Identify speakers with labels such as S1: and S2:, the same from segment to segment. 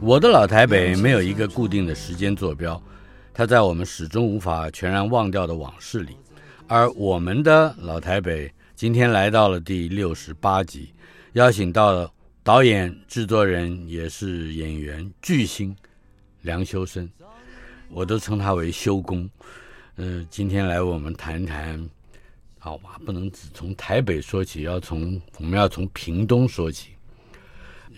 S1: 我的老台北没有一个固定的时间坐标，它在我们始终无法全然忘掉的往事里。而我们的老台北今天来到了第六十八集，邀请到导演、制作人，也是演员巨星梁修身，我都称他为修公。嗯、今天来我们谈谈，好吧，不能只从台北说起，要从我们要从屏东说起。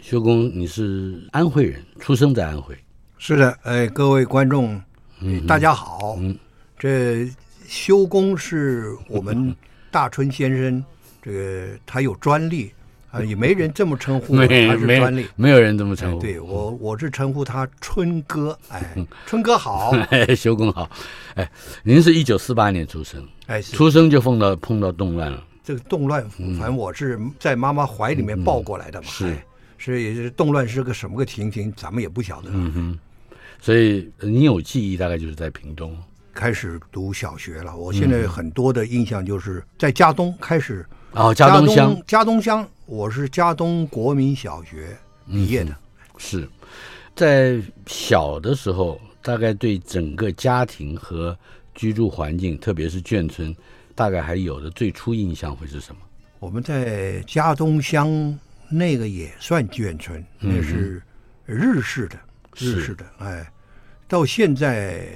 S1: 修公，你是安徽人，出生在安徽。
S2: 是的，哎，各位观众，嗯、大家好。嗯，这修公是我们大春先生，这个他有专利啊，也没人这么称呼他是专利，
S1: 没有人这么称呼。
S2: 哎、对我，我是称呼他春哥。哎，春哥好，
S1: 修公好。哎，您是一九四八年出生，哎，出生就碰到碰到动乱了。
S2: 这个动乱，反正我是在妈妈怀里面抱过来的嘛。
S1: 是。
S2: 所以动乱是个什么个情形，咱们也不晓得。
S1: 嗯哼，所以你有记忆，大概就是在屏东
S2: 开始读小学了。我现在很多的印象就是在嘉东开始。
S1: 哦，嘉东乡，
S2: 嘉东乡，我是嘉东国民小学毕业的。
S1: 是在小的时候，大概对整个家庭和居住环境，特别是眷村，大概还有的最初印象会是什么？
S2: 我们在嘉东乡。那个也算眷村，那是日式的，嗯、日式的。哎，到现在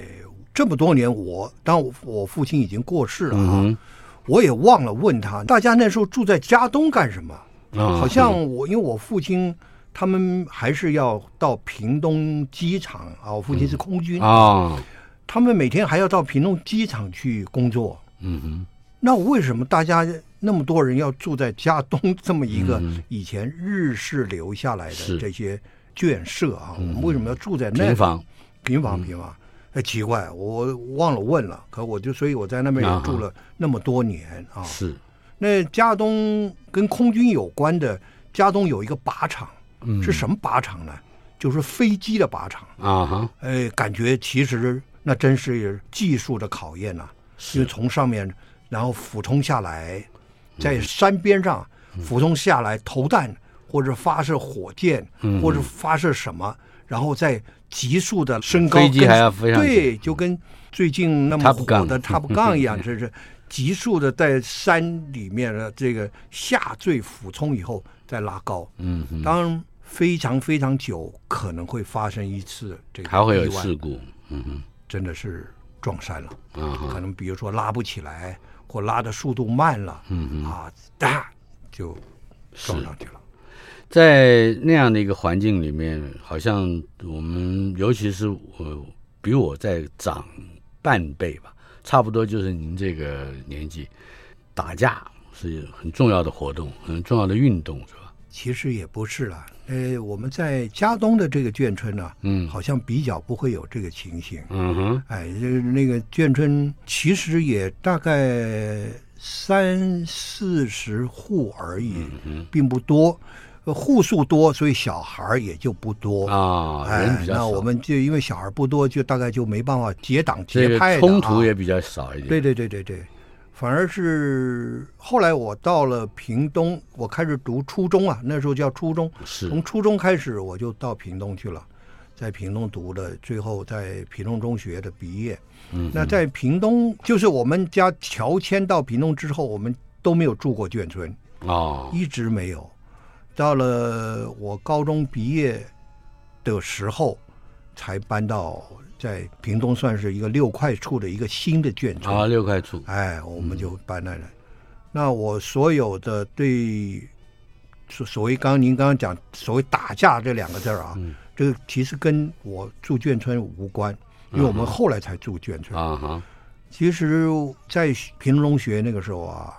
S2: 这么多年我，我当我父亲已经过世了啊，嗯、我也忘了问他，大家那时候住在家东干什么？
S1: 啊、
S2: 好像我因为我父亲他们还是要到屏东机场啊，我父亲是空军
S1: 啊，哦、
S2: 他们每天还要到屏东机场去工作。
S1: 嗯哼，
S2: 那为什么大家？那么多人要住在家东这么一个以前日式留下来的这些眷舍啊，我们为什么要住在那？
S1: 平房，
S2: 平房，平房。哎，奇怪，我忘了问了。可我就所以我在那边也住了那么多年啊。
S1: 是。
S2: 那加东跟空军有关的，加东有一个靶场，是什么靶场呢？就是飞机的靶场
S1: 啊哈。
S2: 哎，感觉其实那真是技术的考验呐，因为从上面然后俯冲下来。在山边上俯冲下来投弹，或者发射火箭，或者发射什么，然后再急速的升高，
S1: 飞机还要飞上去，
S2: 对，就跟最近那么火的 Top Gun 一样，这是急速的在山里面的这个下坠俯冲以后再拉高。
S1: 嗯，
S2: 当然非常非常久，可能会发生一次这个
S1: 还会有事故。嗯哼，
S2: 真的是撞山了。嗯，可能比如说拉不起来。或拉的速度慢了，
S1: 嗯嗯
S2: 啊，哒就撞上去了。
S1: 在那样的一个环境里面，好像我们，尤其是我比我再长半辈吧，差不多就是您这个年纪，打架是很重要的活动，很重要的运动？
S2: 其实也不是了。呃，我们在嘉东的这个眷村呢、啊，
S1: 嗯，
S2: 好像比较不会有这个情形，
S1: 嗯哼，
S2: 哎，就是那个眷村其实也大概三四十户而已，
S1: 嗯，
S2: 并不多，户数多，所以小孩也就不多。
S1: 啊，人比较少。
S2: 那我们就因为小孩不多，就大概就没办法结党结派的、啊，
S1: 这个冲突也比较少一点。
S2: 对对对对对，反而是后来我到了屏东，我开始读初中啊，那时候叫初中，
S1: 是
S2: 从初中开始我就到屏东去了，在屏东读的，最后在屏东中学的毕业。
S1: 嗯，
S2: 那在屏东，就是我们家乔迁到屏东之后，我们都没有住过眷村
S1: 哦，
S2: 一直没有。到了我高中毕业的时候，才搬到。在屏东算是一个六块处的一个新的眷村
S1: 啊，六块处，
S2: 哎，我们就搬来了。嗯、那我所有的对所所谓刚刚您刚刚讲所谓打架这两个字啊，嗯、这个其实跟我住眷村无关，因为我们后来才住眷村
S1: 啊哈。
S2: 其实，在屏东中学那个时候啊，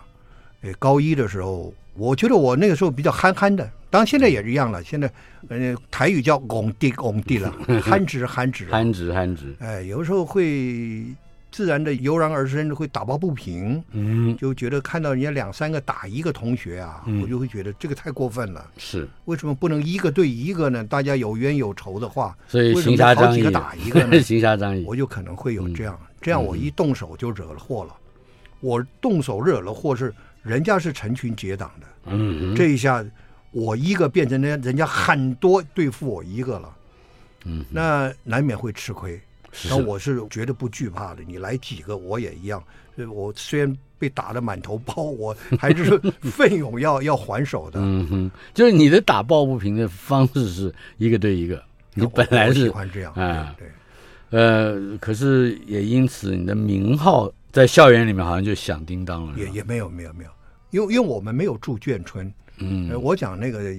S2: 呃，高一的时候，我觉得我那个时候比较憨憨的。当然现在也是一样了，现在呃台语叫“拱地拱地”了，憨 直憨直，
S1: 憨直憨直。
S2: 哎，有时候会自然的油然而生，会打抱不平。
S1: 嗯，
S2: 就觉得看到人家两三个打一个同学啊，
S1: 嗯、
S2: 我就会觉得这个太过分了。
S1: 是，
S2: 为什么不能一个对一个呢？大家有冤有仇的话，
S1: 所以行侠仗义打一个呢？行侠仗义，
S2: 我就可能会有这样，嗯、这样我一动手就惹了祸了。嗯、我动手惹了祸是人家是成群结党的，
S1: 嗯，
S2: 这一下。我一个变成人人家很多对付我一个了，
S1: 嗯，
S2: 那难免会吃亏。
S1: 是
S2: 那我是绝对不惧怕的，你来几个我也一样。我虽然被打得满头包，我还是奋勇要要还手的。
S1: 嗯哼，就是你的打抱不平的方式是一个对一个，你本来是
S2: 喜欢这样啊，对，
S1: 对，呃，可是也因此你的名号在校园里面好像就响叮当了。
S2: 也也没有没有没有，因为因为我们没有住眷村。
S1: 嗯，
S2: 我讲那个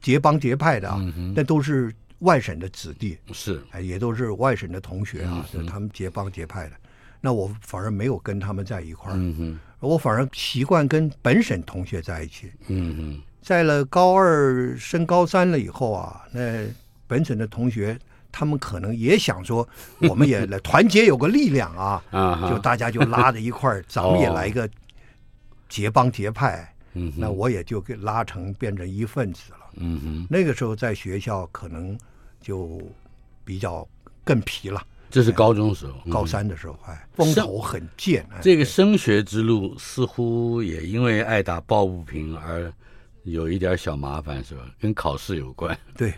S2: 结帮结派的啊，那都是外省的子弟，
S1: 是，
S2: 哎，也都是外省的同学啊，就他们结帮结派的。那我反而没有跟他们在一块儿，
S1: 嗯，
S2: 我反而习惯跟本省同学在一起。
S1: 嗯哼，
S2: 在了高二升高三了以后啊，那本省的同学他们可能也想说，我们也来 团结有个力量啊，
S1: 啊，
S2: 就大家就拉着一块儿，咱们也来一个结帮结派。
S1: 嗯，
S2: 那我也就给拉成变成一份子了。
S1: 嗯哼，
S2: 那个时候在学校可能就比较更皮了。
S1: 这是高中时候，
S2: 高三的时候，哎，风头很贱。
S1: 这个升学之路似乎也因为爱打抱不平而有一点小麻烦，是吧？跟考试有关。
S2: 对，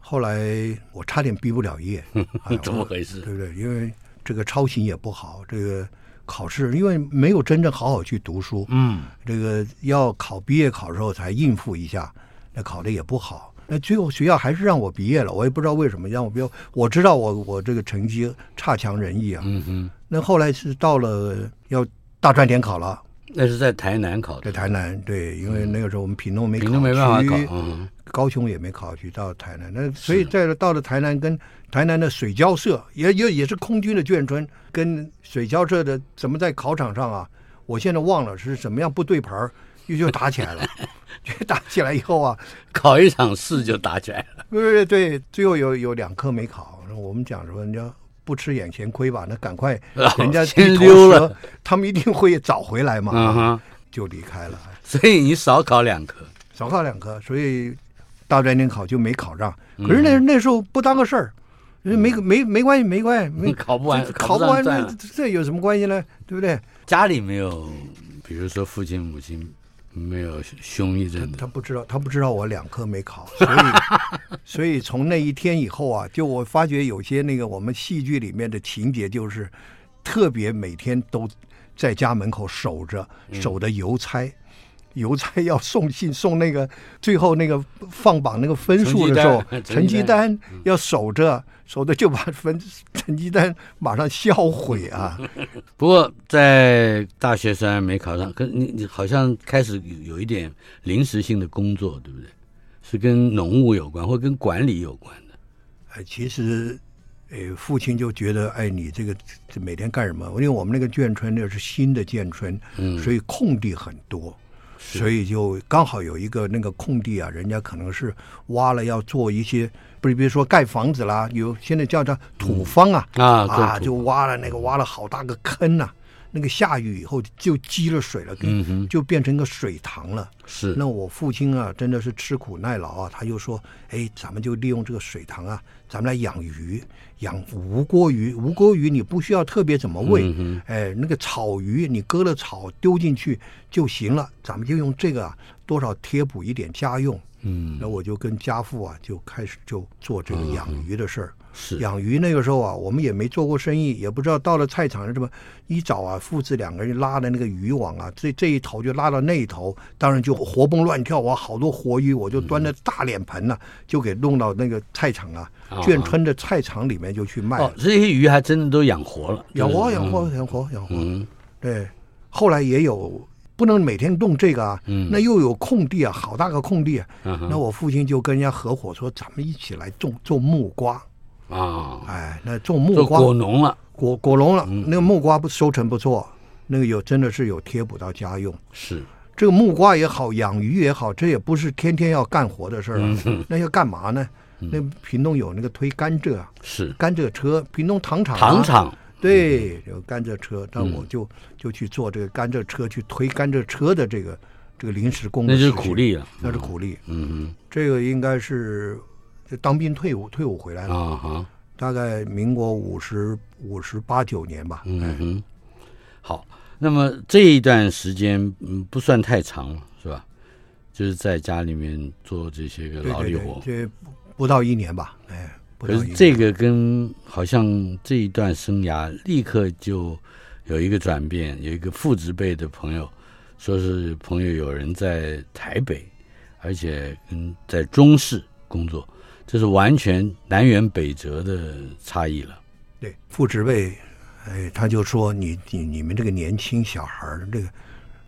S2: 后来我差点毕不了业，
S1: 怎么回事？
S2: 对不对？因为这个操行也不好，这个。考试，因为没有真正好好去读书，
S1: 嗯，
S2: 这个要考毕业考的时候才应付一下，那考的也不好。那最后学校还是让我毕业了，我也不知道为什么让我毕业。我知道我我这个成绩差强人意啊，
S1: 嗯哼。
S2: 那后来是到了要大专联考了，
S1: 那是在台南考的，
S2: 在台南对，因为那个时候我们屏东没考，
S1: 屏东没办法考，嗯，
S2: 高雄也没考去，到台南，那所以在到了台南跟。台南的水交社也也也是空军的眷村，跟水交社的怎么在考场上啊？我现在忘了是怎么样不对盘又就打起来了。就打起来以后啊，
S1: 考一场试就打起来了。
S2: 对对对，最后有有两科没考。我们讲说，人家不吃眼前亏吧？那赶快，人家
S1: 先溜了，
S2: 他们一定会找回来嘛。就离开了。
S1: 所以你少考两科，
S2: 少考两科，所以大专联考就没考上。可是那那时候不当个事儿。没没没关系，没关系，没
S1: 考不完，
S2: 考不完，这这有什么关系呢？对不对？
S1: 家里没有，比如说父亲母亲没有凶一阵的，
S2: 他不知道，他不知道我两科没考，所以所以从那一天以后啊，就我发觉有些那个我们戏剧里面的情节，就是特别每天都在家门口守着，守着邮差。邮差要送信送那个最后那个放榜那个分数的时候，成绩单要守着，守着就把分成绩单马上销毁啊。
S1: 不过在大学虽然没考上，可你你好像开始有有一点临时性的工作，对不对？是跟农务有关，或跟管理有关的。
S2: 哎，其实，哎，父亲就觉得，哎，你这个这每天干什么？因为我们那个眷村那是新的眷村，
S1: 嗯，
S2: 所以空地很多。所以就刚好有一个那个空地啊，人家可能是挖了要做一些，不是比如说盖房子啦，有现在叫它土方啊、
S1: 嗯、啊
S2: 啊，就挖了那个挖了好大个坑呐、啊，那个下雨以后就积了水了，
S1: 嗯，
S2: 就变成一个水塘了。
S1: 是。
S2: 那我父亲啊，真的是吃苦耐劳啊，他就说：“哎，咱们就利用这个水塘啊，咱们来养鱼，养无锅鱼。无锅鱼你不需要特别怎么喂，
S1: 嗯、
S2: 哎，那个草鱼你割了草丢进去就行了。咱们就用这个啊，多少贴补一点家用。
S1: 嗯，
S2: 那我就跟家父啊，就开始就做这个养鱼的事儿。
S1: 嗯”是
S2: 养鱼那个时候啊，我们也没做过生意，也不知道到了菜场是什么。一早啊，父子两个人拉的那个渔网啊，这这一头就拉到那一头，当然就活蹦乱跳哇，好多活鱼，我就端着大脸盆呢、啊，就给弄到那个菜场啊，眷村的菜场里面就去卖。
S1: 哦，这些鱼还真的都养活了，
S2: 养活养活养活养活。嗯，对。后来也有不能每天动这个啊，嗯，那又有空地啊，好大个空地啊，那我父亲就跟人家合伙说，咱们一起来种种木瓜。
S1: 啊、哦，
S2: 哎，那种木瓜
S1: 果农了，
S2: 果果农了，嗯，那个木瓜不收成不错，那个有真的是有贴补到家用。
S1: 是。
S2: 这个木瓜也好，养鱼也好，这也不是天天要干活的事儿，那要干嘛呢？嗯，那屏东有那个推甘蔗，
S1: 是。
S2: 甘蔗车，屏东糖厂，
S1: 糖厂。
S2: 对，有甘蔗车，那我就，嗯，就去做这个甘蔗车，去推甘蔗车的这个这个临时工，
S1: 那就是苦力啊，
S2: 那是苦力。
S1: 嗯。嗯，
S2: 这个应该是。就当兵退伍，退伍回来了
S1: 啊哈，
S2: 大概民国五十五十八九年吧。
S1: 嗯哼，好，那么这一段时间嗯不算太长了，是吧？就是在家里面做这些个劳力活，
S2: 这不到一年吧？哎，
S1: 可是这个跟好像这一段生涯立刻就有一个转变，有一个父职辈的朋友说是朋友有人在台北，而且跟在中视工作。这是完全南辕北辙的差异了。
S2: 对，父执位，哎，他就说你你你们这个年轻小孩儿，这个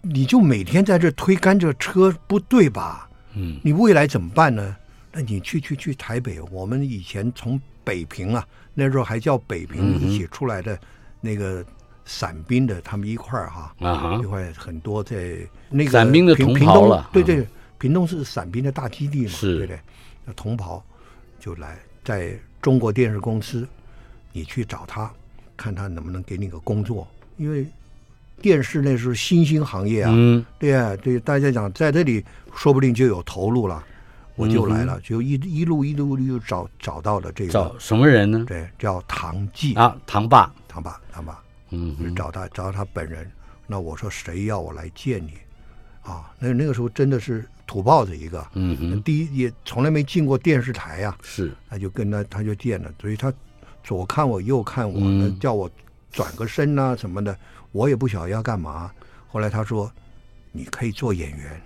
S2: 你就每天在这推甘蔗车，不对吧？
S1: 嗯，
S2: 你未来怎么办呢？那你去去去台北，我们以前从北平啊，那时候还叫北平一起出来的那个伞兵的，他们一块儿哈，
S1: 啊，
S2: 一块很多在那个
S1: 伞兵的同袍了。
S2: 对对，屏东是伞兵的大基地嘛，
S1: 是，
S2: 对对，那同袍。就来在中国电视公司，你去找他，看他能不能给你个工作。因为电视那时候新兴行业啊，
S1: 嗯、
S2: 对啊，对大家讲，在这里说不定就有投入了。我就来了，嗯、就一一路一路就找找到了这个。
S1: 找什么人呢？
S2: 对，叫唐季
S1: 啊，唐爸，
S2: 唐爸，唐爸。
S1: 嗯，
S2: 就找他，找到他本人。那我说谁要我来见你？啊，那那个时候真的是。土包子一个，
S1: 嗯哼，
S2: 第一也从来没进过电视台呀、啊，
S1: 是，
S2: 他就跟他他就见了，所以他左看我右看我，嗯、叫我转个身呐、啊、什么的，我也不晓得要干嘛。后来他说，你可以做演员，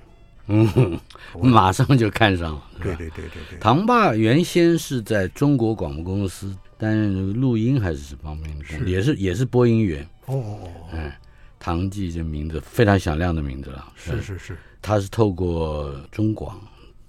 S1: 嗯，马上就看上了。
S2: 对对对对对。
S1: 唐爸原先是在中国广播公司担任录音还是什么方面的工作，也是也是播音员。
S2: 哦哦哦，
S1: 嗯，唐季这名字非常响亮的名字了。
S2: 是是是。是
S1: 他是透过中广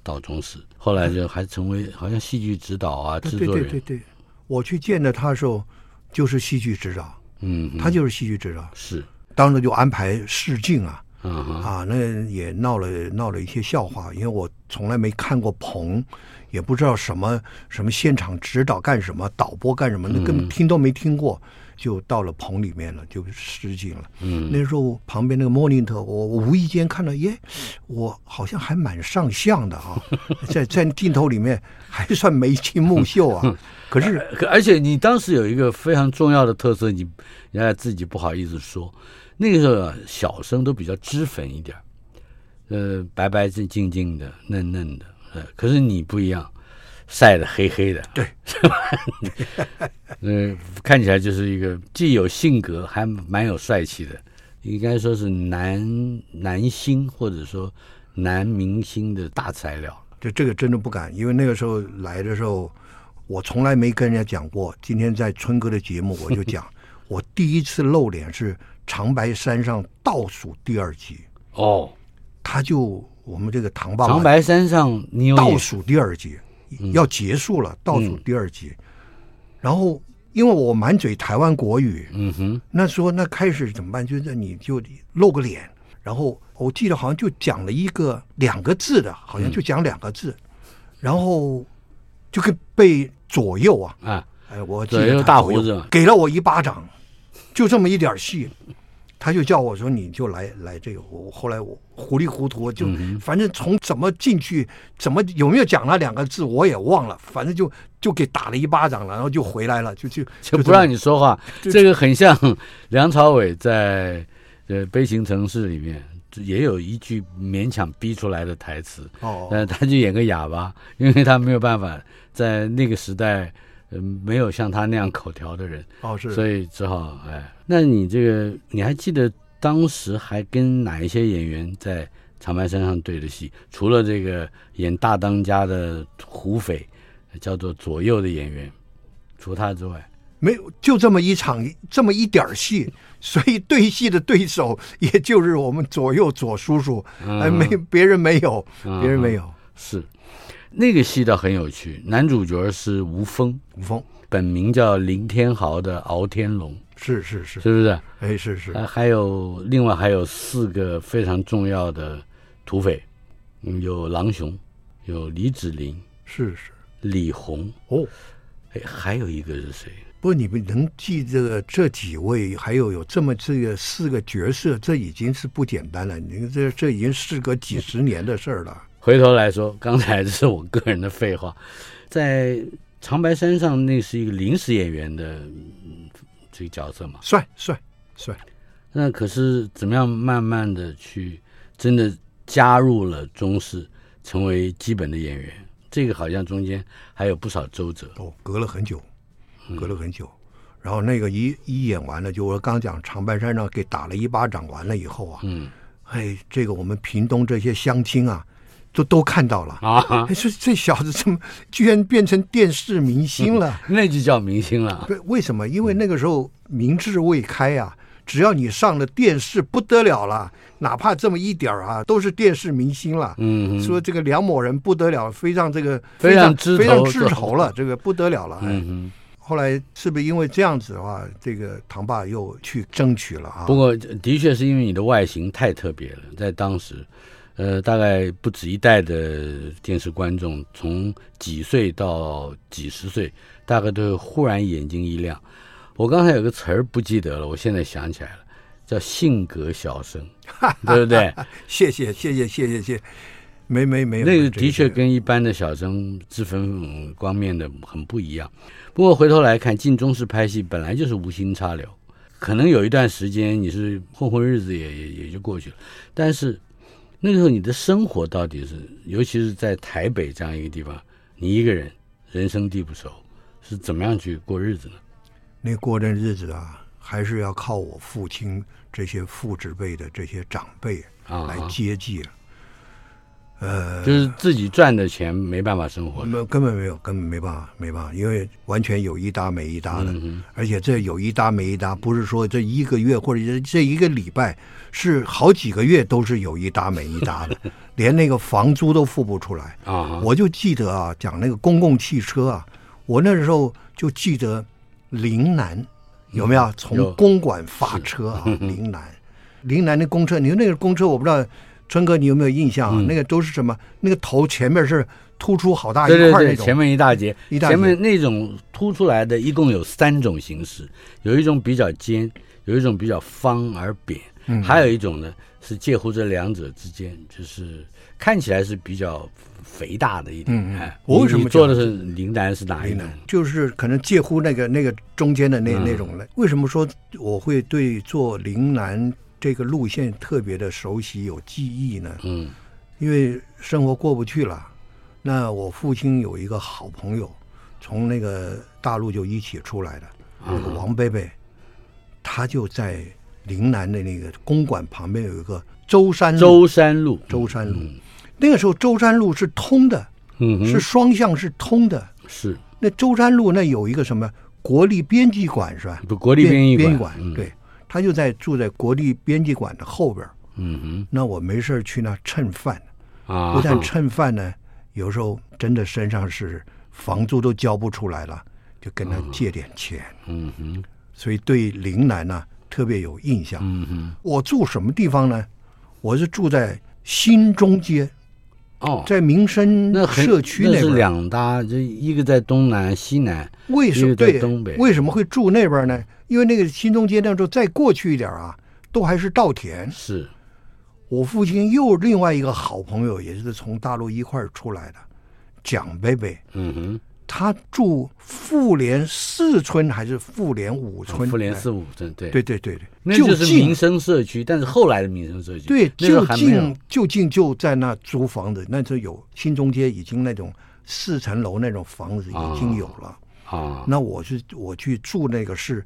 S1: 到中视，后来就还成为好像戏剧指导啊，制作人。
S2: 对对对对，我去见了他的时候，就是戏剧指导。
S1: 嗯，
S2: 他就是戏剧指导。
S1: 是，
S2: 当时就安排试镜啊，
S1: 嗯、
S2: 啊，那也闹了闹了一些笑话，因为我从来没看过棚，也不知道什么什么现场指导干什么，导播干什么，那根本听都没听过。嗯就到了棚里面了，就失禁了。
S1: 嗯，
S2: 那时候旁边那个 monitor，我我无意间看到，耶，我好像还蛮上相的啊，在在镜头里面还算眉清目秀啊。可是，
S1: 可而且你当时有一个非常重要的特色，你原来自己不好意思说，那个时候小生都比较脂粉一点，呃，白白净净净的，嫩嫩的。呃，可是你不一样。晒得黑黑的，
S2: 对，
S1: 是吧？嗯，看起来就是一个既有性格，还蛮有帅气的，应该说是男男星或者说男明星的大材料。
S2: 就这个真的不敢，因为那个时候来的时候，我从来没跟人家讲过。今天在春哥的节目，我就讲，我第一次露脸是《长白山上》倒数第二集。
S1: 哦，
S2: 他就我们这个唐爸爸，
S1: 长白山上你有
S2: 倒数第二集。要结束了，倒数第二集，嗯、然后因为我满嘴台湾国语，
S1: 嗯哼，
S2: 那说那开始怎么办？就是你就露个脸，然后我记得好像就讲了一个两个字的，好像就讲两个字，嗯、然后就跟被左右啊，
S1: 啊，
S2: 哎，我记得
S1: 大胡子。
S2: 给了我一巴掌，就这么一点戏，他就叫我说你就来来这个，我后来我糊里糊涂就、
S1: 嗯、
S2: 反正从怎么进去，怎么有没有讲那两个字我也忘了，反正就就给打了一巴掌了，然后就回来了，就就
S1: 就不让你说话。这个很像梁朝伟在呃《悲情城市》里面也有一句勉强逼出来的台词，
S2: 哦，
S1: 但，他就演个哑巴，因为他没有办法在那个时代。嗯，没有像他那样口条的人
S2: 哦，是，
S1: 所以只好哎，那你这个你还记得当时还跟哪一些演员在长白山上对的戏？除了这个演大当家的胡斐，叫做左右的演员，除他之外，
S2: 没有，就这么一场，这么一点戏，所以对戏的对手 也就是我们左右左叔叔，哎，没别人没有，别人没有，
S1: 嗯、是。那个戏倒很有趣，男主角是吴峰，
S2: 吴峰
S1: 本名叫林天豪的敖天龙，
S2: 是是是，
S1: 是不是？
S2: 哎，是是。
S1: 还有另外还有四个非常重要的土匪，嗯，有狼雄，有李子林，
S2: 是是，
S1: 李红，
S2: 哦，
S1: 哎，还有一个是谁？
S2: 不，你们能记这个这几位，还有有这么这个四个角色，这已经是不简单了。你这这已经事隔几十年的事儿了。
S1: 回头来说，刚才这是我个人的废话。在长白山上，那是一个临时演员的这个角色嘛？
S2: 帅帅帅。
S1: 那可是怎么样慢慢的去真的加入了中式，成为基本的演员？这个好像中间还有不少周折。
S2: 哦，隔了很久，隔了很久。嗯、然后那个一一演完了，就我刚讲长白山上给打了一巴掌，完了以后啊，
S1: 嗯，
S2: 哎，这个我们屏东这些乡亲啊。都都看到了啊！说这小子怎么居然变成电视明星了？
S1: 那就叫明星了。
S2: 对，为什么？因为那个时候民智未开啊，只要你上了电视，不得了了，哪怕这么一点儿啊，都是电视明星了。
S1: 嗯，
S2: 说这个梁某人不得了，非常这个
S1: 非常非
S2: 常枝头了，这个不得了了。
S1: 嗯，
S2: 后来是不是因为这样子的话，这个唐爸又去争取了啊？
S1: 不过的确是因为你的外形太特别了，在当时。呃，大概不止一代的电视观众，从几岁到几十岁，大概都会忽然眼睛一亮。我刚才有个词儿不记得了，我现在想起来了，叫性格小生，对不对？
S2: 谢谢谢谢谢谢谢，没没没有，
S1: 那个的确跟一般的小生脂粉光面的很不一样。不过回头来看，进中式拍戏本来就是无心插柳，可能有一段时间你是混混日子也也也就过去了，但是。那个时候你的生活到底是，尤其是在台北这样一个地方，你一个人人生地不熟，是怎么样去过日子呢？
S2: 那过的日子啊，还是要靠我父亲这些父执辈的这些长辈啊来接济了。啊呃，
S1: 就是自己赚的钱没办法生活，
S2: 没根本没有，根本没办法，没办法，因为完全有一搭没一搭的，
S1: 嗯、
S2: 而且这有一搭没一搭，不是说这一个月或者这一个礼拜，是好几个月都是有一搭没一搭的，连那个房租都付不出来。
S1: 啊！
S2: 我就记得啊，讲那个公共汽车啊，我那时候就记得陵南有没有？从公馆发车啊？陵南，陵南的公车，你说那个公车，我不知道。春哥，你有没有印象啊？嗯、那个都是什么？那个头前面是突出好大一块那种，
S1: 对对对，前面一大截，
S2: 一大截。
S1: 前面那种凸出来的，一共有三种形式，有一种比较尖，有一种比较方而扁，嗯、还有一种呢是介乎这两者之间，就是看起来是比较肥大的一点。
S2: 嗯、
S1: 哎，
S2: 我为什么
S1: 做的是陵南是哪一种？
S2: 就是可能介乎那个那个中间的那、嗯、那种的。为什么说我会对做陵南？这个路线特别的熟悉，有记忆呢。
S1: 嗯，
S2: 因为生活过不去了，那我父亲有一个好朋友，从那个大陆就一起出来的，那个王贝贝，他就在岭南的那个公馆旁边有一个舟山路。
S1: 舟山路，
S2: 舟山路，那个时候舟山路是通的，
S1: 嗯，
S2: 是双向是通的。
S1: 是
S2: 那舟山路那有一个什么国立编辑馆是吧？
S1: 不，国立编
S2: 辑馆，对。他就在住在国立编辑馆的后边，
S1: 嗯哼，
S2: 那我没事去那蹭饭，
S1: 啊，
S2: 不但蹭饭呢，有时候真的身上是房租都交不出来了，就跟他借点钱，
S1: 嗯。哼，
S2: 所以对岭南呢特别有印象，
S1: 嗯哼，
S2: 我住什么地方呢？我是住在新中街，
S1: 哦，
S2: 在民生社区那边，
S1: 那是两大，这一个在东南西南，
S2: 为什么
S1: 对东北？
S2: 为什么会住那边呢？因为那个新中街那时候再过去一点啊，都还是稻田。
S1: 是，
S2: 我父亲又另外一个好朋友，也是从大陆一块儿出来的，蒋贝贝。
S1: 嗯哼。
S2: 他住妇联四村还是妇联五村？
S1: 妇联四五村，对。
S2: 对对对对，
S1: 那就是民生社区，但是后来的民生社区，
S2: 对，就近就近就在那租房子，那时候有新中街已经那种四层楼那种房子已经有了。
S1: 啊。
S2: 那我是我去住那个是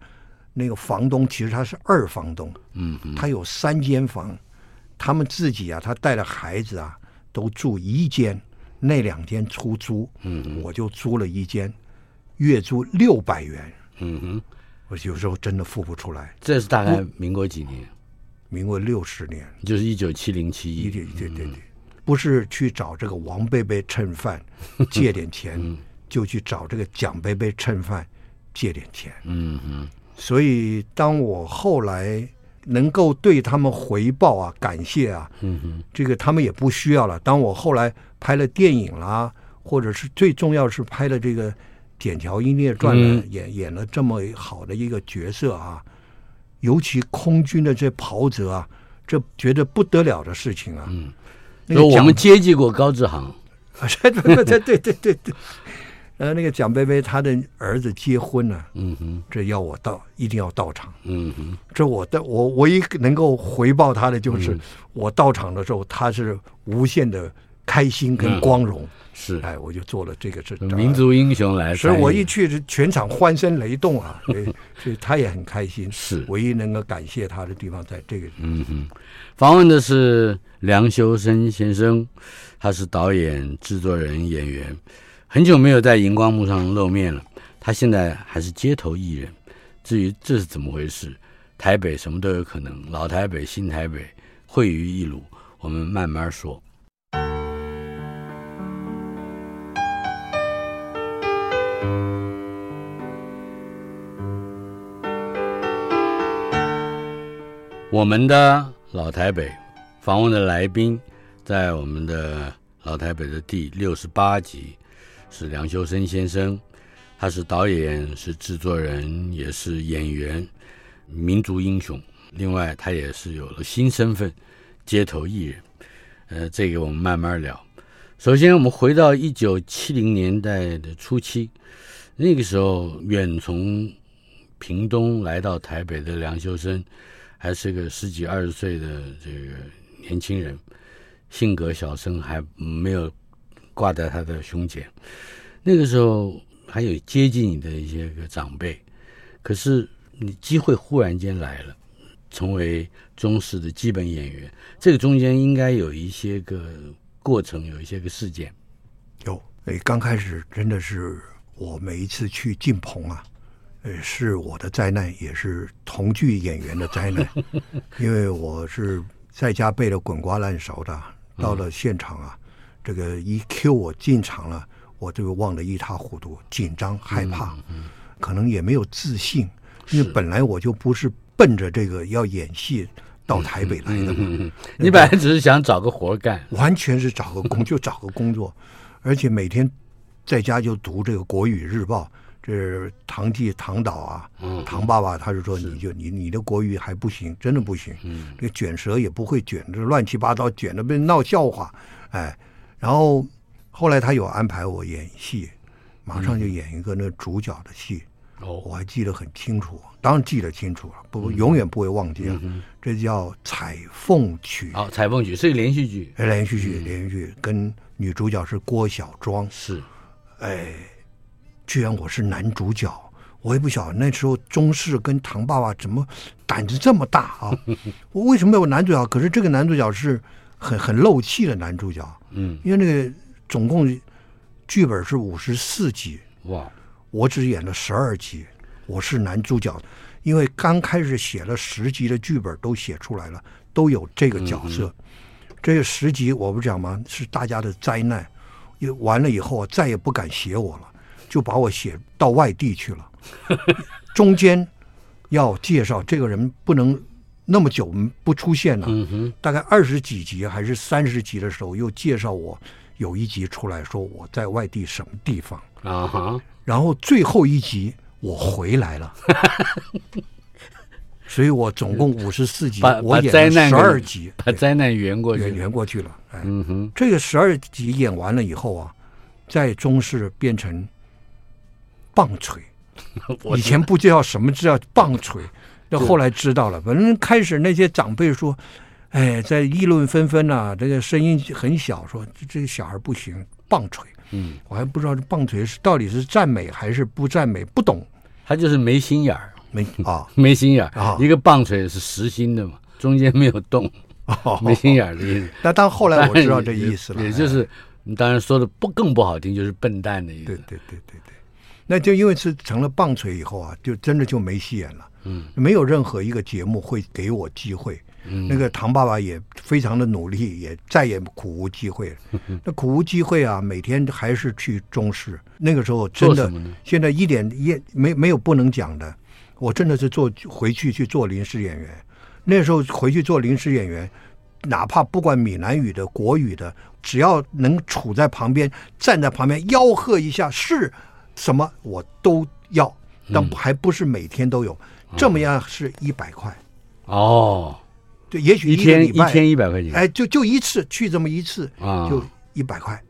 S2: 那个房东，其实他是二房东，
S1: 嗯，
S2: 他有三间房，他们自己啊，他带着孩子啊，都住一间。那两间出租，
S1: 嗯，
S2: 我就租了一间，月租六百元，
S1: 嗯哼，
S2: 我有时候真的付不出来。
S1: 这是大概民国几年？
S2: 民国六十年，
S1: 就是一九七零七一。
S2: 对对对对，不是去找这个王贝贝蹭饭 借点钱，
S1: 嗯、
S2: 就去找这个蒋贝贝蹭饭借点钱。
S1: 嗯哼，
S2: 所以当我后来。能够对他们回报啊，感谢啊，
S1: 嗯哼，
S2: 这个他们也不需要了。当我后来拍了电影啦，或者是最重要是拍了这个《点条英烈传》了，演演了这么好的一个角色啊，尤其空军的这袍泽啊，这觉得不得了的事情啊。
S1: 嗯，那个我们接济过高志航，
S2: 对对对对对对对。呃，那个蒋伯伯他的儿子结婚了，
S1: 嗯哼，
S2: 这要我到，一定要到场，
S1: 嗯哼，
S2: 这我的我唯一能够回报他的就是，我到场的时候，他是无限的开心跟光荣，
S1: 嗯、是，
S2: 哎，我就做了这个事，
S1: 民族英雄来，
S2: 所以我一去，是全场欢声雷动啊，所以所以他也很开心，
S1: 是，
S2: 唯一能够感谢他的地方在这个，
S1: 嗯哼，访问的是梁修身先生，他是导演、制作人、演员。很久没有在荧光幕上露面了，他现在还是街头艺人。至于这是怎么回事，台北什么都有可能，老台北、新台北汇于一炉，我们慢慢说。我们的老台北访问的来宾，在我们的老台北的第六十八集。是梁修身先生，他是导演，是制作人，也是演员，民族英雄。另外，他也是有了新身份，街头艺人。呃，这个我们慢慢聊。首先，我们回到一九七零年代的初期，那个时候远从屏东来到台北的梁修身，还是个十几二十岁的这个年轻人，性格小生，还没有。挂在他的胸前，那个时候还有接近你的一些个长辈，可是你机会忽然间来了，成为中视的基本演员，这个中间应该有一些个过程，有一些个事件。
S2: 有，哎，刚开始真的是我每一次去进棚啊，呃，是我的灾难，也是同剧演员的灾难，因为我是在家背的滚瓜烂熟的，到了现场啊。嗯这个一 Q 我进场了，我就忘得一塌糊涂，紧张害怕，
S1: 嗯嗯、
S2: 可能也没有自信，因为本来我就不是奔着这个要演戏到台北来的嘛。
S1: 嗯嗯嗯、你本来只是想找个活干，
S2: 完全是找个工就找个工作，而且每天在家就读这个《国语日报》，这是唐季唐导啊，
S1: 嗯、
S2: 唐爸爸他就说你就你你的国语还不行，真的不行，
S1: 嗯、
S2: 这个卷舌也不会卷，这乱七八糟卷的被闹笑话，哎。然后后来他有安排我演戏，马上就演一个那主角的戏，
S1: 哦，
S2: 我还记得很清楚，当然记得清楚了，不永远不会忘记了。这叫《彩凤曲》。
S1: 啊，《彩凤曲》是个连续剧，
S2: 连续剧，连续剧，跟女主角是郭小庄。
S1: 是，
S2: 哎，居然我是男主角，我也不晓得那时候中视跟唐爸爸怎么胆子这么大啊！我为什么有男主角？可是这个男主角是。很很漏气的男主角，
S1: 嗯，
S2: 因为那个总共剧本是五十四集，
S1: 哇，
S2: 我只演了十二集，我是男主角，因为刚开始写了十集的剧本都写出来了，都有这个角色，嗯、这个十集我不讲吗？是大家的灾难，也完了以后再也不敢写我了，就把我写到外地去了，中间要介绍这个人不能。那么久不出现了，大概二十几集还是三十集的时候，又介绍我有一集出来说我在外地什么地方。
S1: 啊哈，
S2: 然后最后一集我回来了，所以我总共五十四集，
S1: 把
S2: 我演了十二集，
S1: 把灾难圆过去，
S2: 圆过去了。哎、
S1: 嗯哼，
S2: 这个十二集演完了以后啊，在中视变成棒槌，以前不知道什么叫棒槌，那后来知道了。反正开始那些长辈说，哎，在议论纷纷啊，这个声音很小，说这这个小孩不行，棒槌。
S1: 嗯，
S2: 我还不知道这棒槌是到底是赞美还是不赞美，不懂。
S1: 他就是没心眼儿。
S2: 没 啊，
S1: 没心眼儿
S2: 啊，
S1: 一个棒槌是实心的嘛，中间没有洞，
S2: 哦、
S1: 没心眼儿的意思。
S2: 那到后来我知道这意思了，
S1: 也就是你当然说的不更不好听，就是笨蛋的意思。
S2: 对对对对对，那就因为是成了棒槌以后啊，就真的就没戏演了。
S1: 嗯，
S2: 没有任何一个节目会给我机会。嗯，那个唐爸爸也非常的努力，也再也苦无机会了。那苦无机会啊，每天还是去中视。那个时候真的，现在一点也没没有不能讲的。我真的是做回去去做临时演员，那时候回去做临时演员，哪怕不管闽南语的、国语的，只要能处在旁边、站在旁边吆喝一下是什么，我都要。但还不是每天都有，嗯、这么样是一百块。
S1: 哦，
S2: 对，也许
S1: 一天一天一百块钱，
S2: 哎，就就一次去这么一次，
S1: 啊，
S2: 就一百块，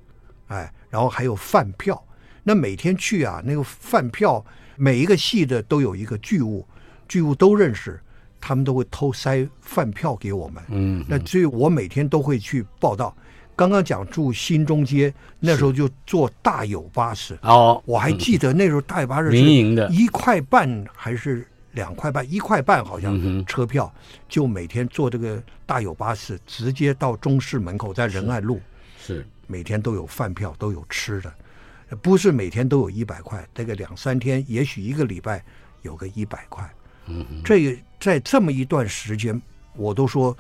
S2: 哎，然后还有饭票，那每天去啊，那个饭票。每一个系的都有一个剧务，剧务都认识，他们都会偷塞饭票给我们。
S1: 嗯，
S2: 那所以我每天都会去报到。刚刚讲住新中街，那时候就坐大有巴士。
S1: 哦，
S2: 我还记得那时候大有巴士是
S1: 民营的，
S2: 一块半还是两块半？一块半好像车票，就每天坐这个大有巴士，直接到中市门口，在仁爱路。
S1: 是，
S2: 每天都有饭票，都有吃的。不是每天都有一百块，这个两三天，也许一个礼拜有个一百块。
S1: 嗯，
S2: 这个在这么一段时间，我都说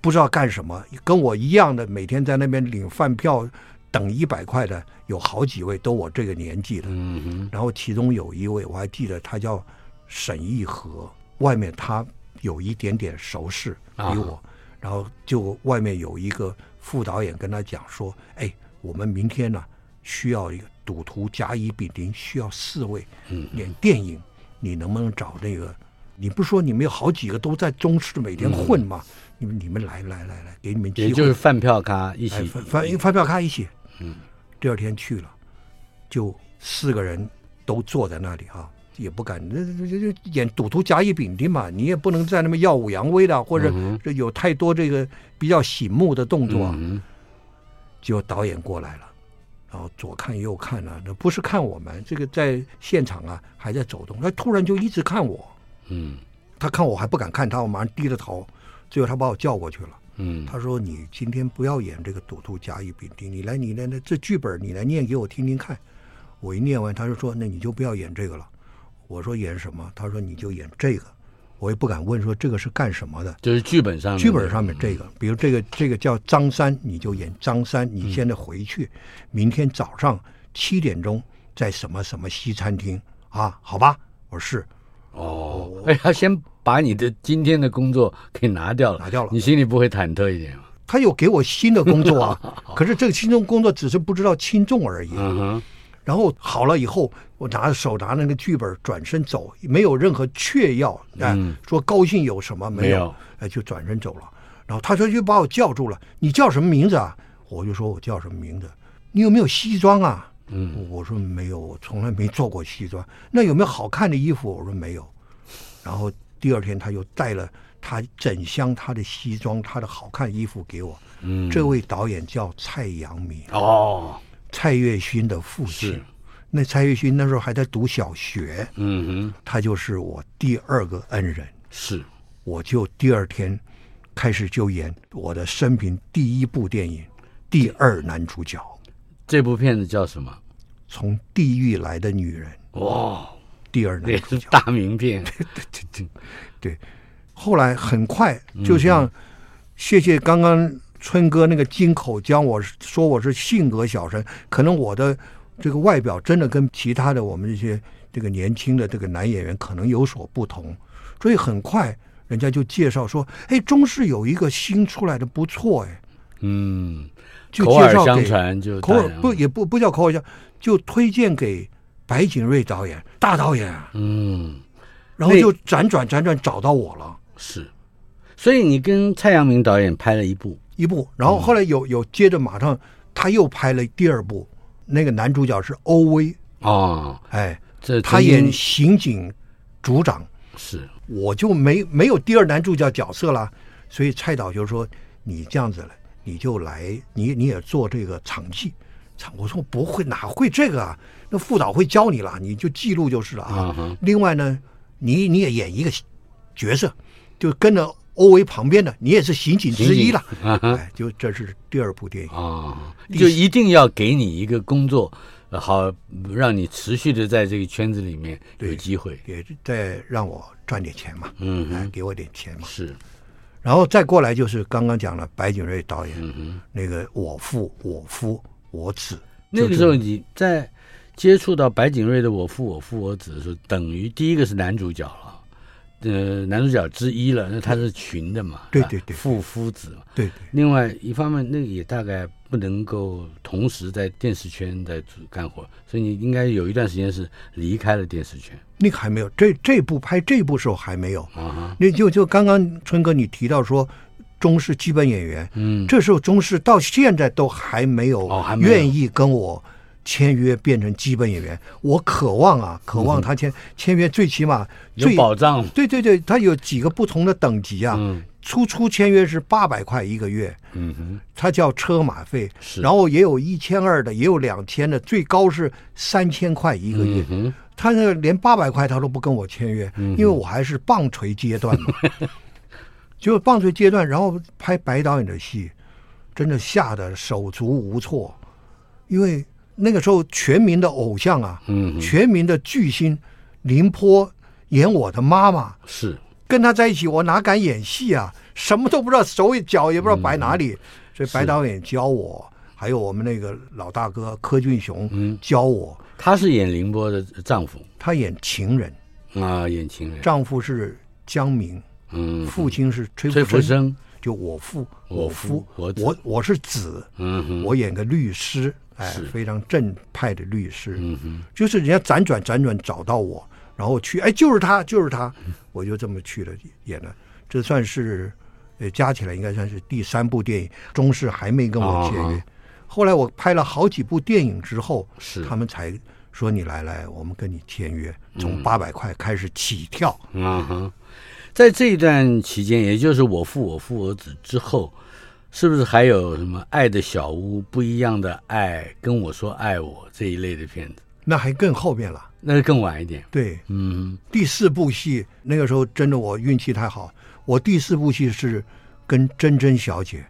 S2: 不知道干什么。跟我一样的，每天在那边领饭票等一百块的，有好几位都我这个年纪的。
S1: 嗯，
S2: 然后其中有一位我还记得，他叫沈义和，外面他有一点点熟识比我，
S1: 啊，
S2: 然后就外面有一个副导演跟他讲说：“哎，我们明天呢，啊，需要一个。”赌徒甲乙丙丁需要四位演电影，
S1: 嗯，
S2: 你能不能找那个？你不是说你们有好几个都在中视每天混吗？嗯、你们你们来来来来，给你们机会，
S1: 也就是饭票咖一起，
S2: 饭饭饭票咖一起。
S1: 嗯，
S2: 第二天去了，就四个人都坐在那里哈、啊，也不敢，那那演赌徒甲乙丙丁嘛，你也不能在那么耀武扬威的，或者有太多这个比较醒目的动作。
S1: 嗯，
S2: 就导演过来了。然后左看右看啊，那不是看我们这个在现场啊，还在走动。他突然就一直看我，
S1: 嗯，
S2: 他看我还不敢看他，我马上低着头。最后他把我叫过去了，
S1: 嗯，
S2: 他说：“你今天不要演这个赌徒甲乙丙丁，你来，你来，那这剧本你来念给我听听看。”我一念完，他就说：“那你就不要演这个了。”我说：“演什么？”他说：“你就演这个。”我也不敢问说这个是干什么的，
S1: 就是剧本上
S2: 剧本上面这个，比如这个这个叫张三，你就演张三。你现在回去，嗯、明天早上七点钟在什么什么西餐厅啊？好吧，我说是。
S1: 哦，哎，他先把你的今天的工作给拿掉了，
S2: 拿掉了，
S1: 你心里不会忐忑一点吗？
S2: 他有给我新的工作啊，可是这个新的工作只是不知道轻重而已。
S1: 嗯哼。
S2: 然后好了以后，我拿着手拿那个剧本转身走，没有任何确要，哎、嗯，说高兴有什么没有？哎、呃，就转身走了。然后他说就把我叫住了，你叫什么名字啊？我就说我叫什么名字？你有没有西装啊？
S1: 嗯，
S2: 我说没有，我从来没做过西装。那有没有好看的衣服？我说没有。然后第二天他又带了他整箱他的西装，他的好看衣服给我。
S1: 嗯，
S2: 这位导演叫蔡阳明。
S1: 哦。
S2: 蔡岳勋的父亲，那蔡岳勋那时候还在读小学，
S1: 嗯哼，
S2: 他就是我第二个恩人，
S1: 是，
S2: 我就第二天开始就演我的生平第一部电影，第二男主角。
S1: 这部片子叫什么？
S2: 从地狱来的女人。
S1: 哇，
S2: 第二男主角，
S1: 大名片。
S2: 对对对对，对，后来很快，就像谢谢刚刚。春哥那个金口将我说我是性格小生，可能我的这个外表真的跟其他的我们这些这个年轻的这个男演员可能有所不同，所以很快人家就介绍说，哎，中视有一个新出来的不错，哎，
S1: 嗯，
S2: 就介绍给
S1: 口耳相传就
S2: 口耳不也不不叫口耳相，就推荐给白景瑞导演大导演，
S1: 嗯，
S2: 然后就辗转辗转找到我了。
S1: 是，所以你跟蔡阳明导演拍了一部
S2: 一部，然后后来有有接着马上他又拍了第二部，那个男主角是欧威
S1: 哦，
S2: 哎，
S1: 这
S2: 他演刑警组长，
S1: 是，
S2: 我就没没有第二男主角角色了，所以蔡导就说你这样子了，你就来，你你也做这个场记。我说不会，哪会这个啊？那副导会教你了，你就记录就是了啊。Uh. 另外呢，你你也演一个角色，就跟着欧维旁边的，你也是刑警之一了。Uh 就这是第二部电影
S1: 啊，uh. 就一定要给你一个工作，好让你持续的在这个圈子里面有机会，
S2: 也再让我赚点钱嘛。嗯、uh 给我点钱嘛。
S1: 是，
S2: 然后再过来就是刚刚讲了白景瑞导演，uh huh. 那个我父我夫。我子，
S1: 那个时候你在接触到白景瑞的《我父我夫我子》的时候，等于第一个是男主角了，呃，男主角之一了。那他是群的嘛？
S2: 对对对，
S1: 父夫子嘛。
S2: 对对。
S1: 另外一方面，那个也大概不能够同时在电视圈在干活，所以你应该有一段时间是离开了电视圈。
S2: 那个还没有，这这部拍这部时候还没有啊。那就就刚刚春哥你提到说。中式基本演员，嗯，这时候中式到现在都还没有愿意跟我签约变成基本演员。我渴望啊，渴望他签签约，最起码
S1: 有保障。
S2: 对对对，他有几个不同的等级啊。初初签约是八百块一个月，嗯哼，他叫车马费，是。然后也有一千二的，也有两千的，最高是三千块一个月。他那连八百块他都不跟我签约，因为我还是棒槌阶段嘛。就棒槌阶段，然后拍白导演的戏，真的吓得手足无措，因为那个时候全民的偶像啊，嗯，全民的巨星林坡演我的妈妈，
S1: 是
S2: 跟他在一起，我哪敢演戏啊？什么都不知道，手脚也不知道摆哪里，嗯、所以白导演教我，还有我们那个老大哥柯俊雄教我。嗯、
S1: 他是演凌波的丈夫，
S2: 他演情人。
S1: 啊，演情人，
S2: 丈夫是江明。嗯，父亲是崔
S1: 崔福生，
S2: 就我父我夫
S1: 我
S2: 我我是子，嗯哼，我演个律师，哎，非常正派的律师，嗯哼，就是人家辗转辗转找到我，然后去，哎，就是他，就是他，我就这么去了演了，这算是呃加起来应该算是第三部电影，中视还没跟我签约，后来我拍了好几部电影之后，是。他们才说你来来，我们跟你签约，从八百块开始起跳，嗯哼。
S1: 在这一段期间，也就是我父我父我子之后，是不是还有什么爱的小屋、不一样的爱、跟我说爱我这一类的片子？
S2: 那还更后面了，
S1: 那是更晚一点。
S2: 对，嗯，第四部戏那个时候真的我运气太好，我第四部戏是跟珍珍小姐，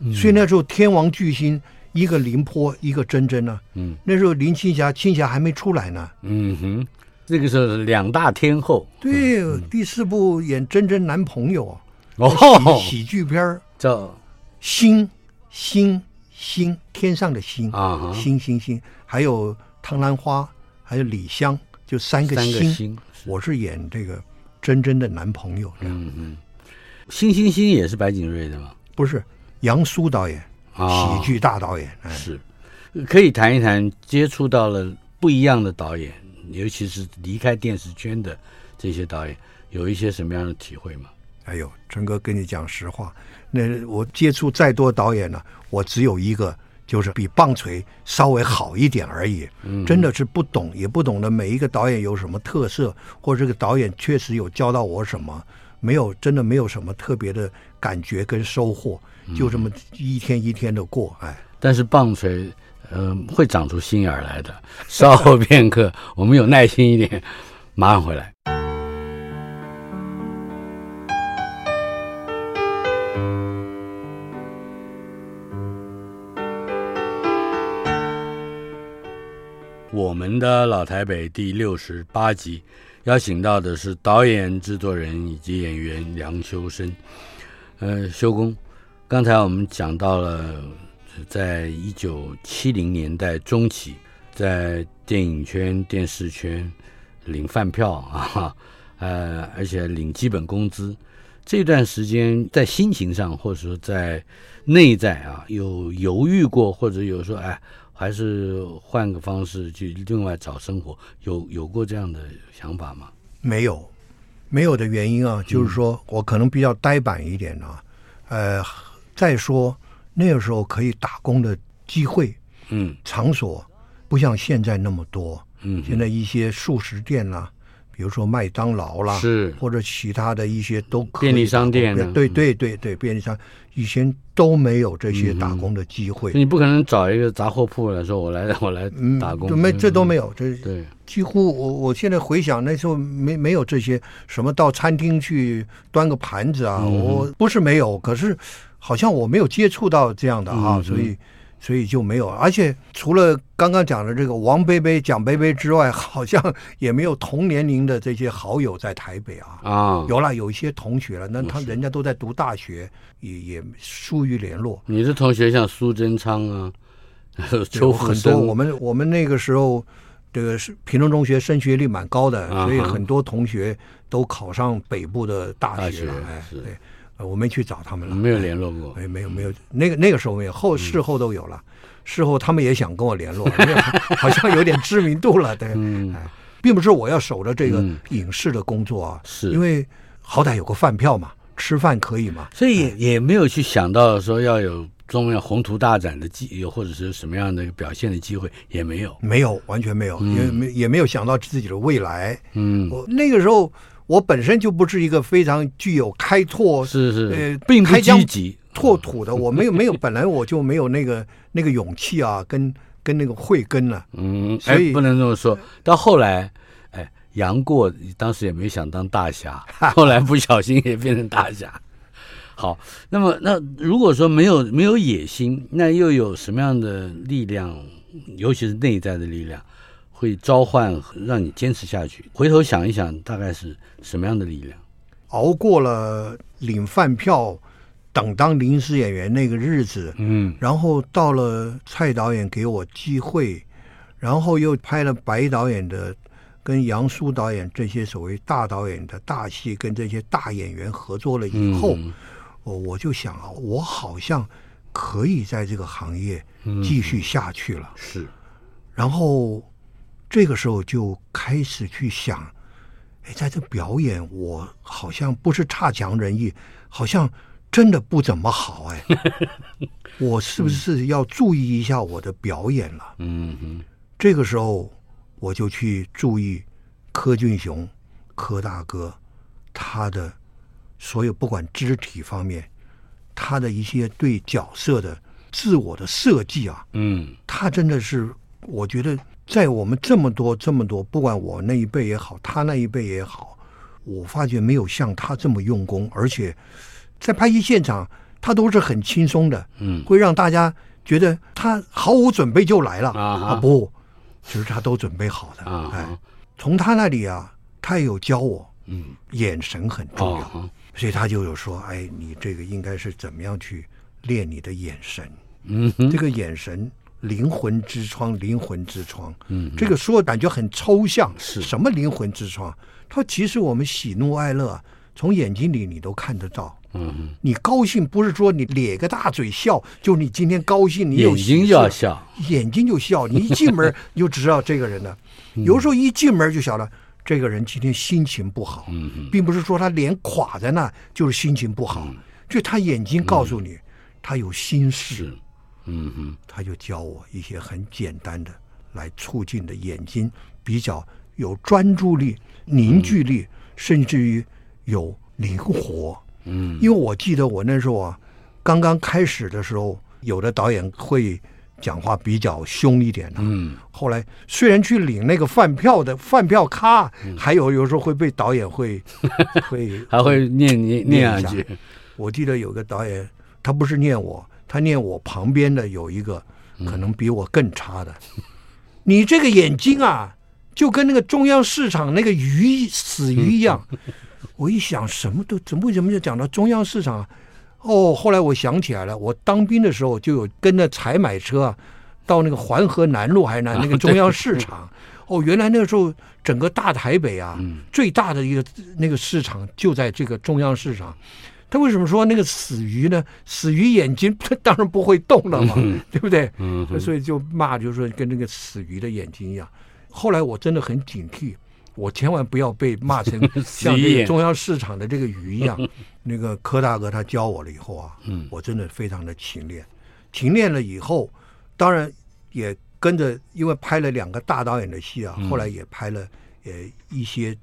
S2: 嗯、所以那时候天王巨星一个林坡，一个珍珍呢。嗯，那时候林青霞青霞还没出来呢。
S1: 嗯哼。这个时候两大天后，
S2: 对，嗯、第四部演珍珍男朋友
S1: 哦，
S2: 喜喜剧片
S1: 叫《
S2: 星星星天上的星。
S1: 啊，
S2: 星星星，还有唐兰花，还有李湘，就三个星。个星我是演这个真真的男朋友。
S1: 嗯嗯，星星星也是白景瑞的吗？
S2: 不是，杨苏导演，
S1: 哦、
S2: 喜剧大导演。哎、
S1: 是，可以谈一谈接触到了不一样的导演。尤其是离开电视圈的这些导演，有一些什么样的体会吗？
S2: 哎呦，陈哥跟你讲实话，那我接触再多导演呢，我只有一个，就是比棒槌稍微好一点而已。嗯，真的是不懂，也不懂得每一个导演有什么特色，或者这个导演确实有教到我什么，没有，真的没有什么特别的感觉跟收获，就这么一天一天的过。哎，
S1: 但是棒槌。嗯，会长出心眼来的。稍后片刻，我们有耐心一点，马上回来。我们的老台北第六十八集，邀请到的是导演、制作人以及演员梁秋生。呃，修工，刚才我们讲到了。在一九七零年代中期，在电影圈、电视圈领饭票啊，呃，而且领基本工资。这段时间，在心情上，或者说在内在啊，有犹豫过，或者有说，哎，还是换个方式去另外找生活，有有过这样的想法吗？
S2: 没有，没有的原因啊，就是说我可能比较呆板一点啊。嗯、呃，再说那个时候可以打工的机会，嗯，场所不像现在那么多。嗯，现在一些素食店啦、啊，比如说麦当劳啦，
S1: 是。
S2: 或者其他的一些都可以
S1: 便利商店，
S2: 对对对对，便利商以前都没有这些打工的机会。
S1: 嗯、你不可能找一个杂货铺来说，我来 我来打工，
S2: 嗯、没这都没有，这
S1: 对。
S2: 几乎我我现在回想那时候没没有这些什么到餐厅去端个盘子啊，嗯、我不是没有，可是好像我没有接触到这样的啊，嗯、所以。所以就没有，而且除了刚刚讲的这个王贝贝、蒋贝贝之外，好像也没有同年龄的这些好友在台北啊。啊，有了，有一些同学了，那他人家都在读大学，也也疏于联络。
S1: 你的同学像苏贞昌啊，
S2: 有很多。我们我们那个时候，这个是平中中学升学率蛮高的，所以很多同学都考上北部的大学了。哎，对。我没去找他们了，
S1: 没有联络过，
S2: 哎没有没有，那个那个时候没有，后事后都有了，事后他们也想跟我联络，好像有点知名度了，对，哎，并不是我要守着这个影视的工作啊，是。因为好歹有个饭票嘛，吃饭可以嘛，
S1: 所以也也没有去想到说要有中央宏图大展的机，或者是什么样的表现的机会也没有，
S2: 没有，完全没有，也没也没有想到自己的未来，嗯，我那个时候。我本身就不是一个非常具有开拓，
S1: 是是，
S2: 呃，
S1: 并不积极
S2: 拓土的。我没有没有，本来我就没有那个那个勇气啊，跟跟那个慧根了。
S1: 嗯，所以不能这么说。到后来，哎，杨过当时也没想当大侠，后来不小心也变成大侠。好，那么那如果说没有没有野心，那又有什么样的力量？尤其是内在的力量。会召唤让你坚持下去。回头想一想，大概是什么样的力量？
S2: 熬过了领饭票、等当临时演员那个日子，嗯，然后到了蔡导演给我机会，然后又拍了白导演的跟杨叔导演这些所谓大导演的大戏，跟这些大演员合作了以后，嗯、我我就想啊，我好像可以在这个行业继续下去了。嗯、是，然后。这个时候就开始去想，哎，在这表演我好像不是差强人意，好像真的不怎么好哎，我是不是要注意一下我的表演了？嗯哼，这个时候我就去注意柯俊雄，柯大哥他的所有不管肢体方面，他的一些对角色的自我的设计啊，嗯，他真的是我觉得。在我们这么多这么多，不管我那一辈也好，他那一辈也好，我发觉没有像他这么用功，而且在拍戏现场，他都是很轻松的，嗯，会让大家觉得他毫无准备就来了。啊，啊不，其实他都准备好的。啊。哎，从他那里啊，他也有教我，嗯，眼神很重要，啊、所以他就有说，哎，你这个应该是怎么样去练你的眼神，嗯哼，这个眼神。灵魂之窗，灵魂之窗，嗯，这个说感觉很抽象，是。什么灵魂之窗？他说其实我们喜怒哀乐从眼睛里你都看得到，嗯，你高兴不是说你咧个大嘴笑，就你今天高兴，你有
S1: 眼睛就要笑，
S2: 眼睛就笑，你一进门你 就知道这个人呢。有时候一进门就晓得这个人今天心情不好，嗯，并不是说他脸垮在那就是心情不好，就他眼睛告诉你他有心事。嗯哼，他就教我一些很简单的来促进的眼睛比较有专注力、凝聚力，嗯、甚至于有灵活。嗯，因为我记得我那时候啊，刚刚开始的时候，有的导演会讲话比较凶一点的。嗯，后来虽然去领那个饭票的饭票卡，嗯、还有有时候会被导演会 会
S1: 还会念念念两句。
S2: 我记得有个导演，他不是念我。他念我旁边的有一个，可能比我更差的。嗯、你这个眼睛啊，就跟那个中央市场那个鱼死鱼一样。我一想，什么都怎么为什么就讲到中央市场？哦，后来我想起来了，我当兵的时候就有跟着采买车啊，到那个环河南路还是哪那个中央市场。哦，原来那个时候整个大台北啊，最大的一个那个市场就在这个中央市场。他为什么说那个死鱼呢？死鱼眼睛 当然不会动了嘛，嗯、对不对？嗯哼，所以就骂，就是说跟那个死鱼的眼睛一样。后来我真的很警惕，我千万不要被骂成 像这个中央市场的这个鱼一样。那个柯大哥他教我了以后啊，嗯，我真的非常的勤练，勤练了以后，当然也跟着，因为拍了两个大导演的戏啊，后来也拍了呃一些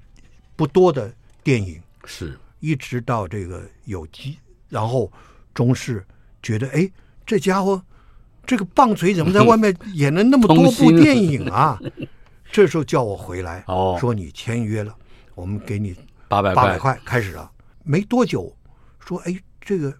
S2: 不多的电影，
S1: 是
S2: 一直到这个有机，然后中视觉得哎，这家伙这个棒槌怎么在外面 演了那么多部电影啊？这时候叫我回来，哦，说你签约了，我们给你八百八百块，开始了。没多久，说哎，这个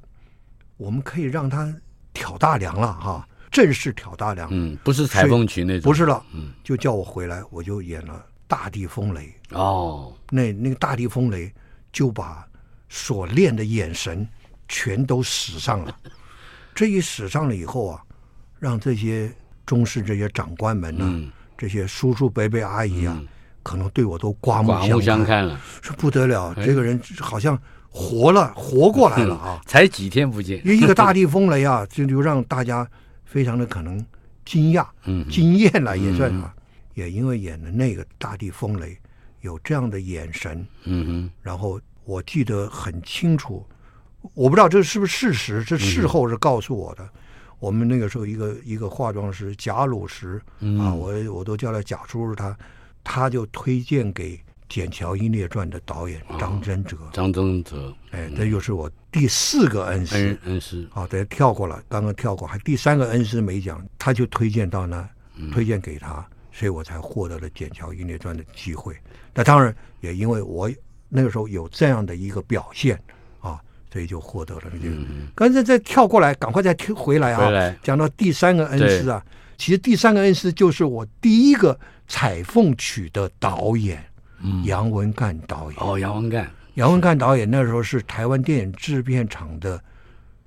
S2: 我们可以让他挑大梁了哈，正式挑大梁。
S1: 嗯，不是裁缝群那种，
S2: 不是了。嗯，就叫我回来，我就演了《大地风雷》。
S1: 哦，
S2: 那那个《大地风雷》就把所练的眼神全都使上了。这一使上了以后啊，让这些中式这些长官们呢。嗯这些叔叔伯伯阿姨啊，嗯、可能对我都刮目相看，
S1: 了，
S2: 说不得了，这个人好像活了，活过来了啊！
S1: 才几天不见，
S2: 一个大地风雷啊，这就让大家非常的可能惊讶、嗯、惊艳了，也算啊。嗯、也因为演的那个大地风雷，有这样的眼神，嗯哼，然后我记得很清楚，我不知道这是不是事实，这事后是告诉我的。嗯我们那个时候，一个一个化妆师贾鲁什、嗯、啊，我我都叫他贾叔叔，他他就推荐给《筧桥英烈传》的导演张真哲。
S1: 张真哲，
S2: 哎，这又是我第四个恩师。
S1: 恩恩师，
S2: 啊，等跳过了，刚刚跳过，还第三个恩师没讲，他就推荐到那，推荐给他，所以我才获得了《筧桥英烈传》的机会。那当然也因为我那个时候有这样的一个表现啊。所以就获得了这个。刚才再跳过来，赶快再跳回来啊！来讲到第三个恩师啊，其实第三个恩师就是我第一个采凤曲的导演，嗯，杨文干导演。
S1: 哦，杨文干，
S2: 杨文干导演那时候是台湾电影制片厂的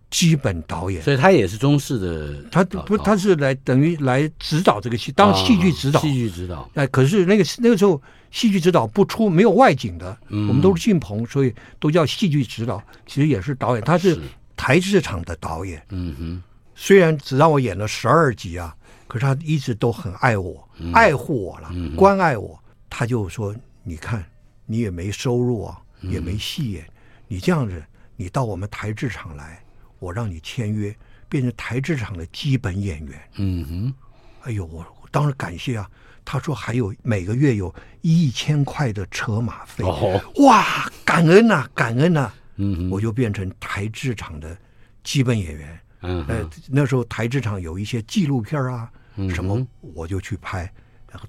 S2: 基本导演，
S1: 所以他也是中式的。
S2: 他不，他是来等于来指导这个戏，当戏剧指导。
S1: 戏剧指导。
S2: 哎，可是那个那个时候。戏剧指导不出没有外景的，嗯、我们都是进棚，所以都叫戏剧指导。其实也是导演，他是台制厂的导演。嗯哼，虽然只让我演了十二集啊，可是他一直都很爱我，嗯、爱护我了，嗯、关爱我。他就说：“你看，你也没收入啊，也没戏演，嗯、你这样子，你到我们台制厂来，我让你签约，变成台制厂的基本演员。”嗯哼，哎呦，我我当然感谢啊。他说还有每个月有一千块的车马费，哦、哇，感恩呐、啊，感恩呐、啊，嗯，我就变成台制厂的基本演员，嗯那时候台制厂有一些纪录片啊，嗯、什么我就去拍，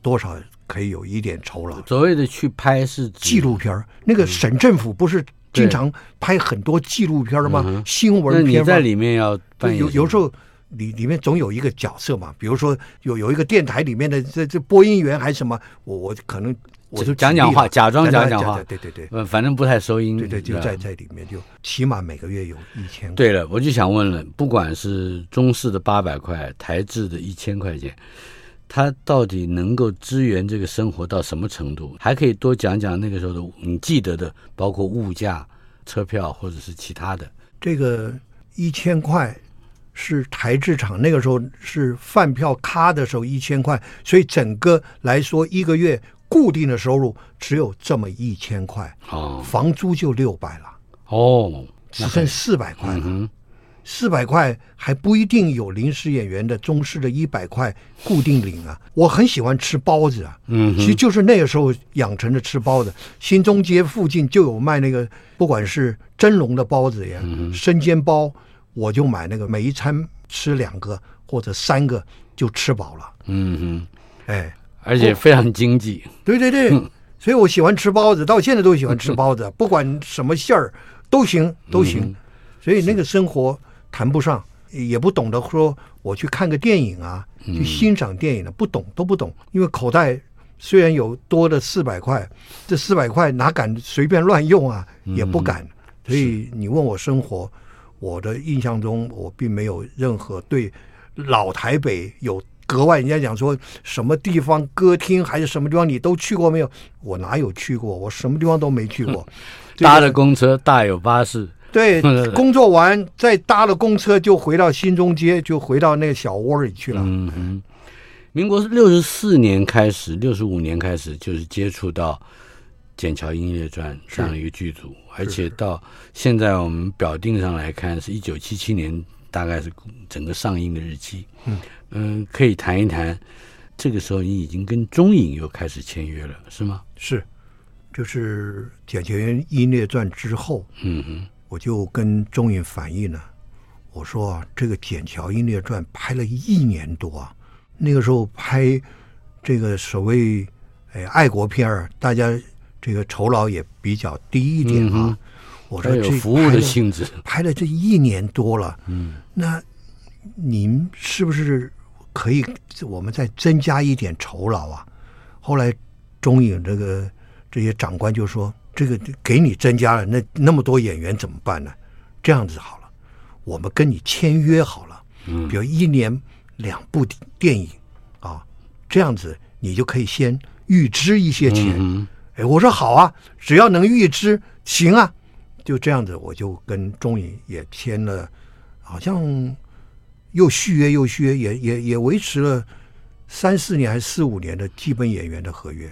S2: 多少可以有一点酬劳。
S1: 所谓的去拍是
S2: 纪录片，那个省政府不是经常拍很多纪录片吗？嗯、新闻片
S1: 在里面要
S2: 有有时候。里里面总有一个角色嘛，比如说有有一个电台里面的这这播音员还是什么，我我可能我就
S1: 讲讲话，假装讲讲话，
S2: 对对对，
S1: 嗯，反正不太收音，
S2: 对对，就在在里面就起码每个月有一千。
S1: 对了，我就想问了，不管是中式的八百块，台制的一千块钱，他到底能够支援这个生活到什么程度？还可以多讲讲那个时候的你记得的，包括物价、车票或者是其他的。
S2: 这个一千块。是台制厂那个时候是饭票咔的时候一千块，所以整个来说一个月固定的收入只有这么一千块，哦，房租就六百了，哦，只剩四百块了，四百块还不一定有临时演员的中式的一百块固定领啊。我很喜欢吃包子啊，嗯，其实就是那个时候养成的吃包子。新中街附近就有卖那个，不管是蒸笼的包子呀，生煎包。我就买那个，每一餐吃两个或者三个就吃饱了。嗯哼，哎，
S1: 而且非常经济。
S2: 对对对，嗯、所以我喜欢吃包子，到现在都喜欢吃包子，不管什么馅儿都行都行。嗯、所以那个生活谈不上，也不懂得说我去看个电影啊，去欣赏电影的，不懂都不懂。因为口袋虽然有多的四百块，这四百块哪敢随便乱用啊，也不敢。所以你问我生活。我的印象中，我并没有任何对老台北有格外。人家讲说什么地方歌厅还是什么地方，你都去过没有？我哪有去过？我什么地方都没去过。
S1: 搭了公车，大有巴士。
S2: 对，工作完再搭了公车，就回到新中街，就回到那个小窝里去了。嗯哼。
S1: 民国六十四年开始，六十五年开始就是接触到《剑桥音乐传》这样一个剧组，而且到现在我们表定上来看，是一九七七年，大概是整个上映的日期。嗯可以谈一谈，这个时候你已经跟中影又开始签约了，是吗？
S2: 是，就是《剪桥英烈传》之后，嗯哼，我就跟中影反映了，我说啊，这个《剪桥英烈传》拍了一年多啊，那个时候拍这个所谓哎爱国片儿，大家这个酬劳也比较低一点啊。嗯我说这
S1: 服务的性质
S2: 拍了这一年多了，嗯，那您是不是可以我们再增加一点酬劳啊？后来中影这个这些长官就说：“这个给你增加了，那那么多演员怎么办呢？这样子好了，我们跟你签约好了，嗯，比如一年两部电影啊，这样子你就可以先预支一些钱。嗯”哎，我说好啊，只要能预支，行啊。就这样子，我就跟中影也签了，好像又续约又续约，也也也维持了三四年还是四五年的基本演员的合约。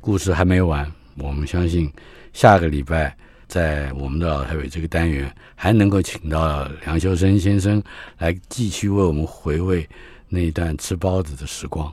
S1: 故事还没完，我们相信下个礼拜在我们的老台北这个单元还能够请到梁修身先生来继续为我们回味那一段吃包子的时光。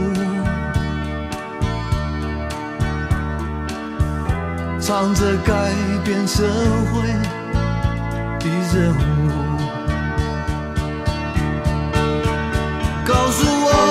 S3: 唱着改变社会的任务，告诉我。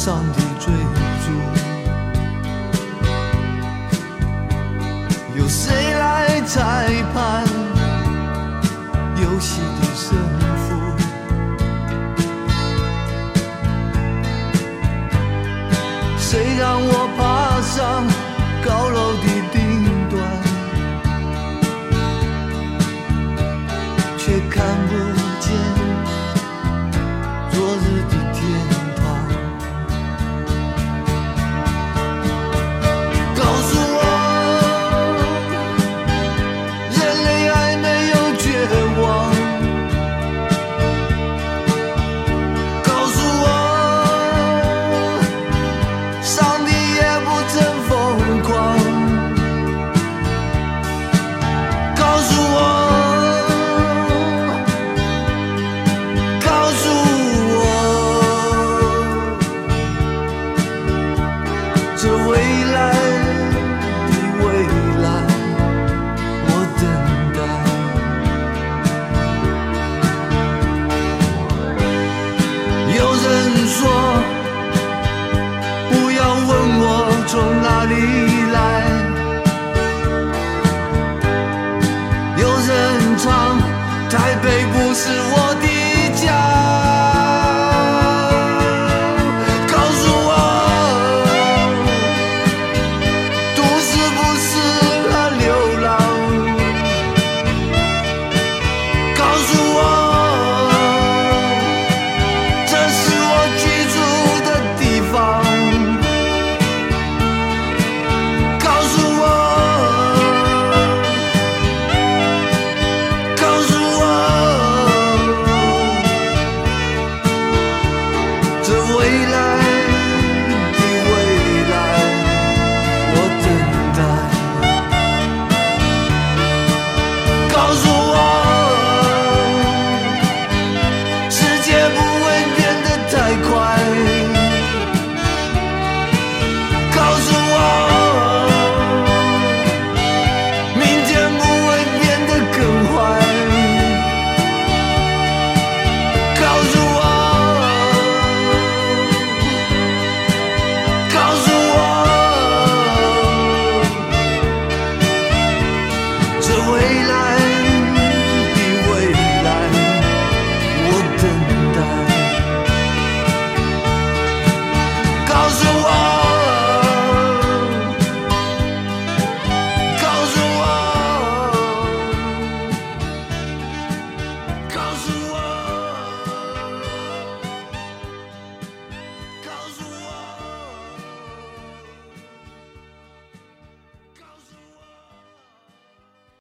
S3: sonrisa.